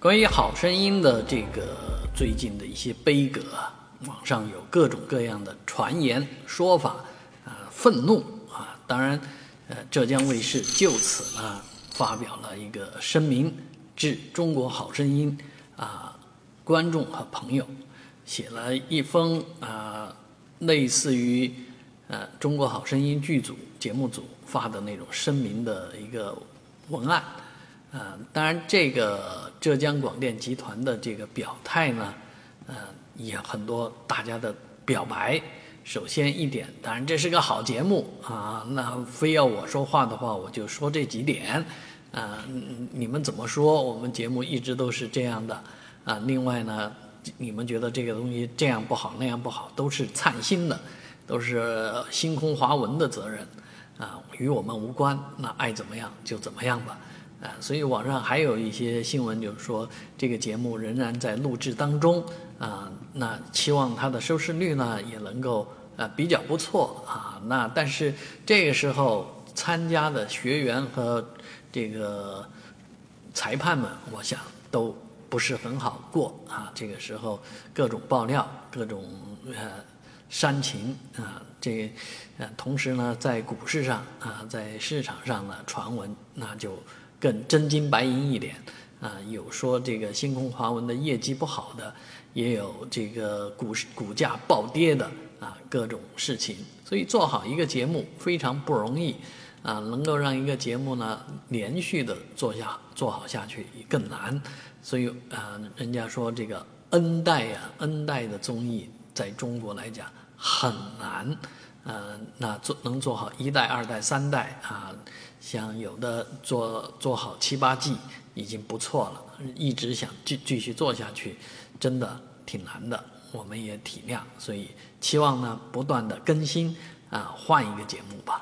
关于《好声音》的这个最近的一些悲歌，网上有各种各样的传言说法，啊，愤怒啊！当然，呃，浙江卫视就此呢发表了一个声明，致《中国好声音》啊观众和朋友，写了一封啊类似于呃《中国好声音》剧组节目组发的那种声明的一个文案。呃，当然，这个浙江广电集团的这个表态呢，呃，也很多大家的表白。首先一点，当然这是个好节目啊，那非要我说话的话，我就说这几点。啊，你们怎么说？我们节目一直都是这样的。啊，另外呢，你们觉得这个东西这样不好那样不好，都是灿星的，都是星空华文的责任，啊，与我们无关。那爱怎么样就怎么样吧。啊，所以网上还有一些新闻，就是说这个节目仍然在录制当中啊。那期望它的收视率呢也能够呃比较不错啊。那但是这个时候参加的学员和这个裁判们，我想都不是很好过啊。这个时候各种爆料，各种呃煽情啊，这呃同时呢在股市上啊，在市场上呢传闻，那就。更真金白银一点啊，有说这个星空华文的业绩不好的，也有这个股市股价暴跌的啊，各种事情。所以做好一个节目非常不容易啊，能够让一个节目呢连续的做下做好下去更难。所以啊，人家说这个 N 代呀，N 代的综艺在中国来讲很难。呃，那做能做好一代、二代、三代啊，像有的做做好七八季已经不错了，一直想继继续做下去，真的挺难的。我们也体谅，所以期望呢不断的更新啊，换一个节目吧。